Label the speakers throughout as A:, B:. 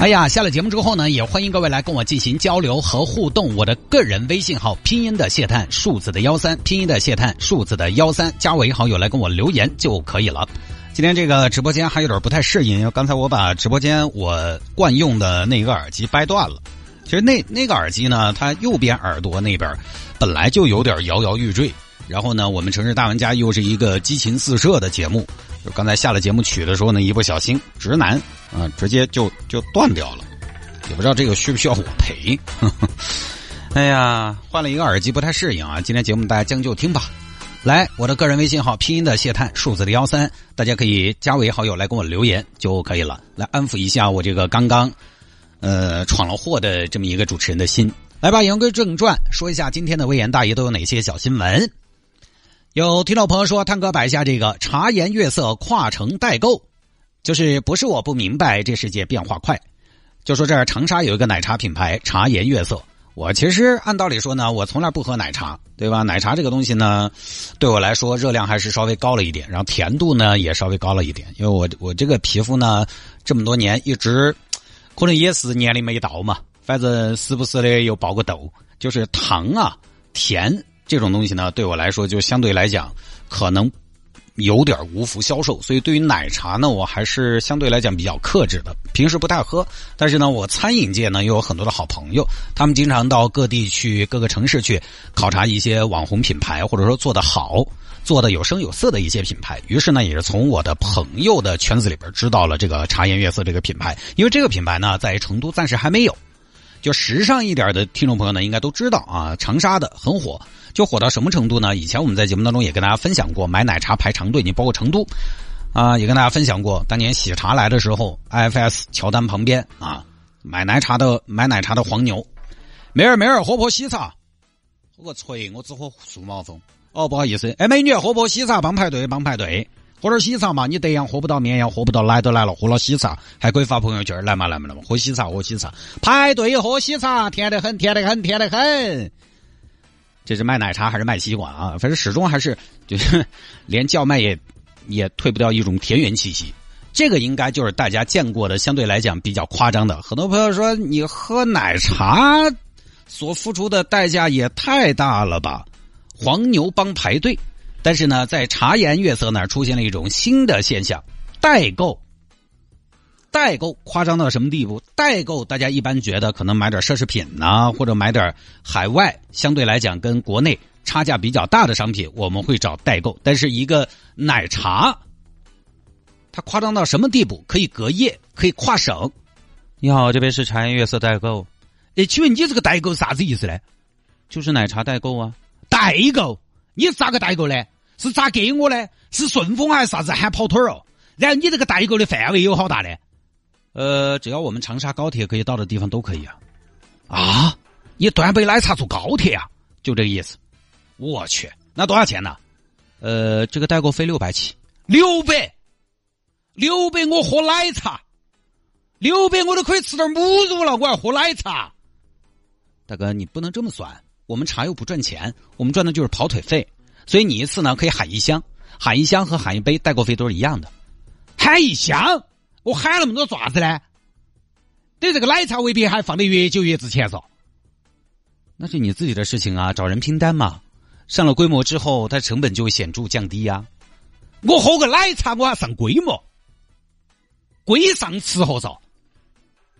A: 哎呀，下了节目之后呢，也欢迎各位来跟我进行交流和互动。我的个人微信号拼音的谢探，数字的幺三，拼音的谢探，数字的幺三，加为好友来跟我留言就可以了。今天这个直播间还有点不太适应，因为刚才我把直播间我惯用的那个耳机掰断了。其实那那个耳机呢，它右边耳朵那边本来就有点摇摇欲坠。然后呢，我们城市大玩家又是一个激情四射的节目。就刚才下了节目曲的时候呢，一不小心，直男啊，直接就就断掉了，也不知道这个需不需要我赔。哎呀，换了一个耳机不太适应啊。今天节目大家将就听吧。来，我的个人微信号拼音的谢探，数字的幺三，大家可以加为好友来跟我留言就可以了，来安抚一下我这个刚刚呃闯了祸的这么一个主持人的心。来吧，言归正传，说一下今天的微言大爷都有哪些小新闻。有听众朋友说，探哥摆下这个茶颜悦色跨城代购，就是不是我不明白这世界变化快，就说这儿长沙有一个奶茶品牌茶颜悦色。我其实按道理说呢，我从来不喝奶茶，对吧？奶茶这个东西呢，对我来说热量还是稍微高了一点，然后甜度呢也稍微高了一点，因为我我这个皮肤呢这么多年一直可能也是年龄没到嘛，反正时不时的又爆个痘，就是糖啊甜。这种东西呢，对我来说就相对来讲可能有点无福消受，所以对于奶茶呢，我还是相对来讲比较克制的，平时不太喝。但是呢，我餐饮界呢又有很多的好朋友，他们经常到各地去各个城市去考察一些网红品牌，或者说做得好、做的有声有色的一些品牌。于是呢，也是从我的朋友的圈子里边知道了这个茶颜悦色这个品牌，因为这个品牌呢在成都暂时还没有。就时尚一点的听众朋友呢，应该都知道啊，长沙的很火。就火到什么程度呢？以前我们在节目当中也跟大家分享过，买奶茶排长队，你包括成都，啊，也跟大家分享过，当年喜茶来的时候，IFS 乔丹旁边啊，买奶茶的买奶茶的黄牛，妹儿妹儿喝破喜茶，喝个锤，我只喝数毛峰。哦，不好意思，哎，美女喝破喜茶帮排队帮排队，喝点喜茶嘛，你德阳喝不到，绵阳喝不到，来都来了，喝了喜茶还可以发朋友圈，来嘛来嘛来嘛，喝喜茶喝喜茶，排队喝喜茶，甜得很，甜得很，甜得很。这是卖奶茶还是卖西瓜啊？反正始终还是就是连叫卖也也退不掉一种田园气息。这个应该就是大家见过的相对来讲比较夸张的。很多朋友说你喝奶茶所付出的代价也太大了吧？黄牛帮排队，但是呢，在茶颜悦色那儿出现了一种新的现象——代购。代购夸张到什么地步？代购大家一般觉得可能买点奢侈品呐，或者买点海外相对来讲跟国内差价比较大的商品，我们会找代购。但是一个奶茶，它夸张到什么地步？可以隔夜，可以跨省。你好，这边是茶颜悦色代购。哎，请问你这个代购啥子意思呢？就是奶茶代购啊。代购？你是咋个代购呢？是咋给我呢？是顺丰还是啥子喊跑腿儿哦？然后你这个代购的范围有好大呢？呃，只要我们长沙高铁可以到的地方都可以啊！啊，你端杯奶茶坐高铁啊？就这个意思。我去，那多少钱呢？呃，这个代购费六百起。六百，六百我喝奶茶，六百我都可以吃点母乳了，我要喝奶茶。大哥，你不能这么算，我们茶又不赚钱，我们赚的就是跑腿费。所以你一次呢可以喊一箱，喊一箱和喊一杯代购费都是一样的。喊一箱。我喊那么多爪子呢？对这个奶茶未必还放得越久越值钱嗦。那是你自己的事情啊，找人拼单嘛。上了规模之后，它成本就会显著降低呀。我喝个奶茶，我还上规模，规上吃喝嗦。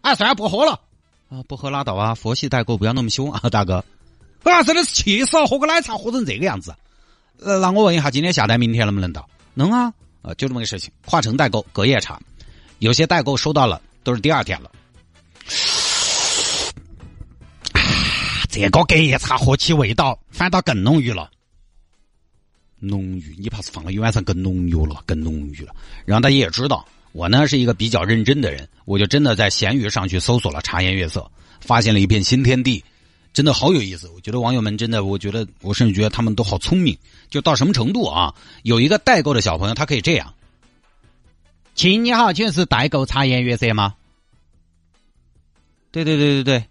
A: 啊，算了，不喝了。啊，不喝拉倒啊，佛系代购不要那么凶啊，大哥。啊，真的是气死了，喝个奶茶喝成这个样子。呃，那我问一下，今天下单，明天能不能到？能啊。呃，就这么个事情，跨城代购，隔夜茶。有些代购收到了，都是第二天了。这个隔夜茶喝起味道反倒更浓郁了。浓郁，你怕是放了一晚上更浓郁了，更浓郁了。然后大家也知道，我呢是一个比较认真的人，我就真的在闲鱼上去搜索了茶颜悦色，发现了一片新天地，真的好有意思。我觉得网友们真的，我觉得我甚至觉得他们都好聪明，就到什么程度啊？有一个代购的小朋友，他可以这样：亲你好，请问是代购茶颜悦色吗？对对对对对，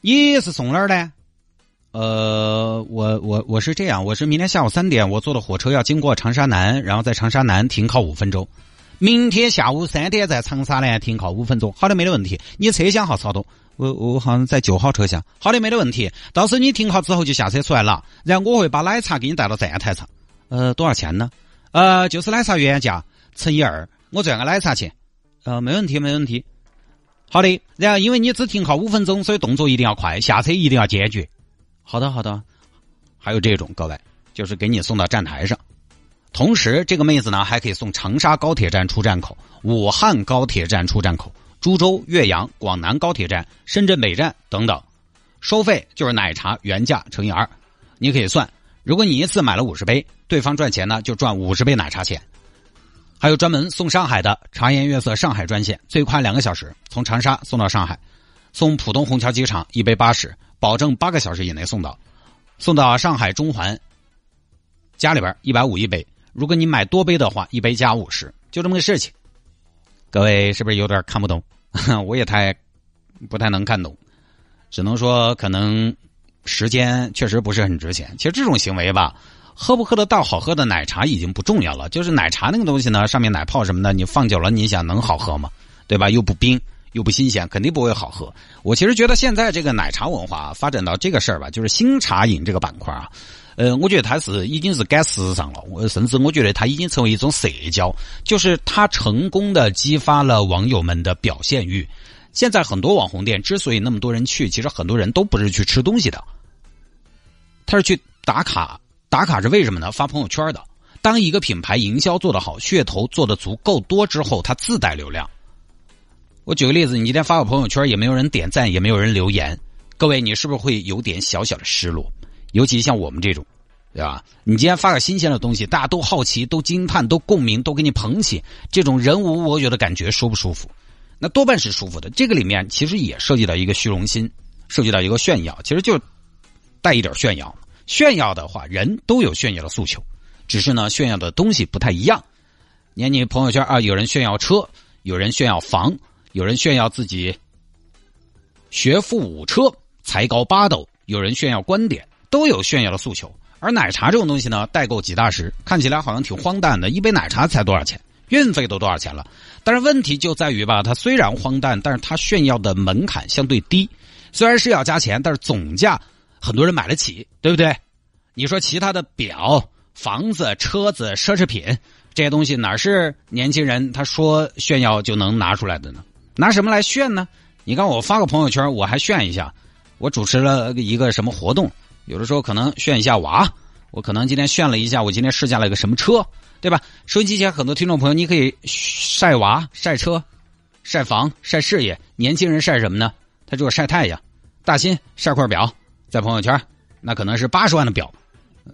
A: 你是送哪儿的？呃，我我我是这样，我是明天下午三点，我坐的火车要经过长沙南，然后在长沙南停靠五分钟。明天下午三点在长沙南停靠五分钟，好的，没得问题。你车厢号是好多？我我好像在九号车厢。好的，没得问题。到时候你停好之后就下车出来了，然后我会把奶茶给你带到站台上。呃，多少钱呢？呃，就是奶茶原价乘以二，我赚个奶茶钱。呃，没问题，没问题。好的，然后因为你只停靠五分钟，所以动作一定要快，下车一定要坚决。好的，好的，还有这种各位，就是给你送到站台上，同时这个妹子呢还可以送长沙高铁站出站口、武汉高铁站出站口、株洲、岳阳、广南高铁站、深圳北站等等，收费就是奶茶原价乘以二，你可以算，如果你一次买了五十杯，对方赚钱呢就赚五十杯奶茶钱。还有专门送上海的茶颜悦色上海专线，最快两个小时从长沙送到上海，送浦东虹桥机场一杯八十。保证八个小时以内送到，送到上海中环家里边一百五一杯。如果你买多杯的话，一杯加五十，就这么个事情。各位是不是有点看不懂？我也太不太能看懂，只能说可能时间确实不是很值钱。其实这种行为吧，喝不喝得到好喝的奶茶已经不重要了。就是奶茶那个东西呢，上面奶泡什么的，你放久了，你想能好喝吗？对吧？又不冰。又不新鲜，肯定不会好喝。我其实觉得现在这个奶茶文化发展到这个事儿吧，就是新茶饮这个板块啊，呃，我觉得它是已经是赶时尚了。我甚至我觉得它已经成为一种社交，就是它成功的激发了网友们的表现欲。现在很多网红店之所以那么多人去，其实很多人都不是去吃东西的，他是去打卡。打卡是为什么呢？发朋友圈的。当一个品牌营销做得好，噱头做得足够多之后，它自带流量。我举个例子，你今天发个朋友圈，也没有人点赞，也没有人留言，各位，你是不是会有点小小的失落？尤其像我们这种，对吧？你今天发个新鲜的东西，大家都好奇，都惊叹，都共鸣，都给你捧起，这种人无我有的感觉舒不舒服？那多半是舒服的。这个里面其实也涉及到一个虚荣心，涉及到一个炫耀，其实就带一点炫耀。炫耀的话，人都有炫耀的诉求，只是呢，炫耀的东西不太一样。你看，你朋友圈啊，有人炫耀车，有人炫耀房。有人炫耀自己学富五车、才高八斗，有人炫耀观点，都有炫耀的诉求。而奶茶这种东西呢，代购几大十，看起来好像挺荒诞的，一杯奶茶才多少钱，运费都多少钱了。但是问题就在于吧，它虽然荒诞，但是它炫耀的门槛相对低，虽然是要加钱，但是总价很多人买得起，对不对？你说其他的表、房子、车子、奢侈品这些东西，哪是年轻人他说炫耀就能拿出来的呢？拿什么来炫呢？你看我发个朋友圈，我还炫一下，我主持了一个什么活动，有的时候可能炫一下娃，我可能今天炫了一下，我今天试驾了一个什么车，对吧？收音机前很多听众朋友，你可以晒娃、晒车、晒房、晒事业。年轻人晒什么呢？他就是晒太阳。大新晒块表在朋友圈，那可能是八十万的表，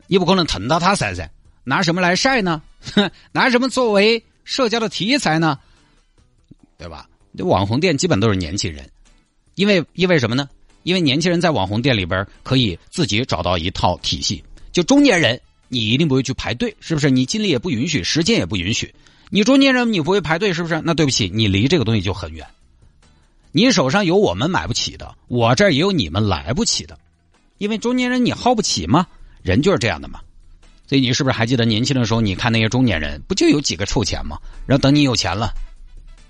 A: 你不可能疼到他晒噻。拿什么来晒呢？拿什么作为社交的题材呢？对吧？这网红店基本都是年轻人，因为因为什么呢？因为年轻人在网红店里边可以自己找到一套体系。就中年人，你一定不会去排队，是不是？你精力也不允许，时间也不允许。你中年人你不会排队，是不是？那对不起，你离这个东西就很远。你手上有我们买不起的，我这儿也有你们来不起的。因为中年人你耗不起吗？人就是这样的嘛。所以你是不是还记得年轻的时候，你看那些中年人，不就有几个臭钱吗？然后等你有钱了。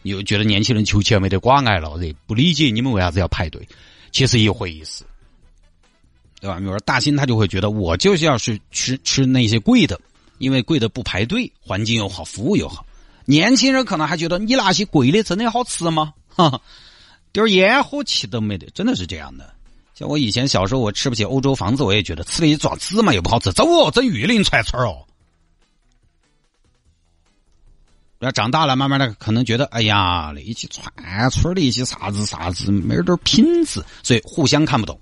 A: 又觉得年轻人求钱没得关爱了，不理解你们为啥子要排队？其实一回事，对吧？比如说大兴他就会觉得我就是要去吃吃那些贵的，因为贵的不排队，环境又好，服务又好。年轻人可能还觉得你那些贵的真的好吃吗？哈，点烟火气都没得，真的是这样的。像我以前小时候，我吃不起欧洲房子，我也觉得吃了一爪子嘛又不好吃，走哦，整玉林串串哦。要长大了，慢慢的可能觉得，哎呀，那些串村的一些啥子啥子，没点品质，所以互相看不懂。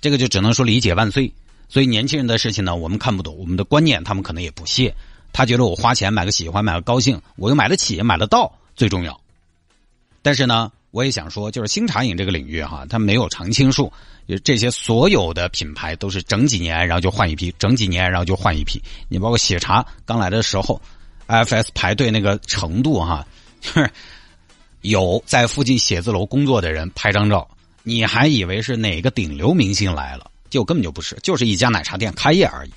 A: 这个就只能说理解万岁。所以年轻人的事情呢，我们看不懂，我们的观念他们可能也不屑。他觉得我花钱买个喜欢，买个高兴，我又买得起，买得到最重要。但是呢，我也想说，就是新茶饮这个领域哈，它没有常青树，这些所有的品牌都是整几年，然后就换一批，整几年，然后就换一批。你包括喜茶刚来的时候，FS 排队那个程度哈，就是有在附近写字楼工作的人拍张照，你还以为是哪个顶流明星来了，结果根本就不是，就是一家奶茶店开业而已，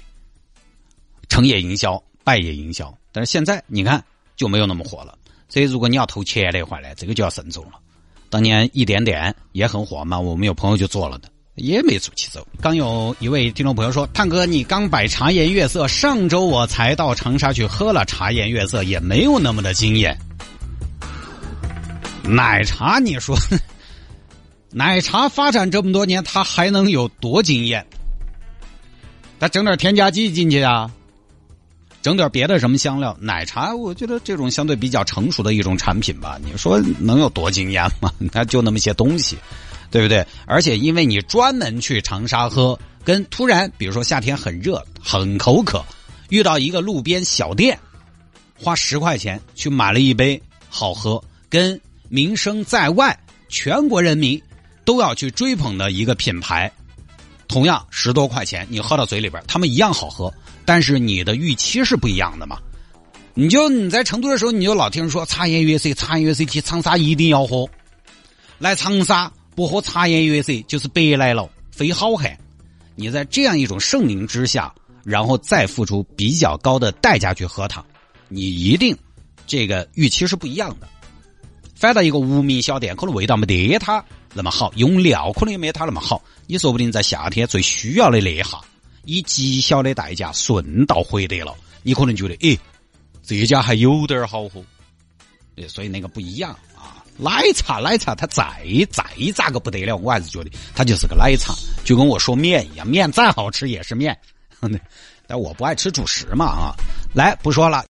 A: 成也营销。败也营销，但是现在你看就没有那么火了。所以如果你要投钱的话呢，这个就要慎重了。当年一点点也很火嘛，我们有朋友就做了的，也没出去走。刚有一位听众朋友说：“探哥，你刚摆茶颜悦色，上周我才到长沙去喝了茶颜悦色，也没有那么的惊艳。”奶茶，你说，奶茶发展这么多年，它还能有多惊艳？他整点添加剂进去啊？整点别的什么香料，奶茶，我觉得这种相对比较成熟的一种产品吧。你说能有多惊艳吗？它就那么些东西，对不对？而且因为你专门去长沙喝，跟突然比如说夏天很热很口渴，遇到一个路边小店，花十块钱去买了一杯好喝，跟名声在外、全国人民都要去追捧的一个品牌，同样十多块钱，你喝到嘴里边，他们一样好喝。但是你的预期是不一样的嘛？你就你在成都的时候，你就老听说茶颜悦色，茶颜悦色去长沙一定要喝。来长沙不喝茶颜悦色就是白来了，非好汉。你在这样一种盛名之下，然后再付出比较高的代价去喝它，你一定这个预期是不一样的。反倒一个无名小店，可能味道没得它那么好，用料可能也没它那么好。你说不定在夏天最需要的那一下。以极小的代价顺道获得了，你可能觉得，诶，这家还有点好喝，所以那个不一样啊。奶茶，奶茶，它再再咋个不得了，我还是觉得它就是个奶茶，就跟我说面一样，面再好吃也是面。但我不爱吃主食嘛啊。来，不说了。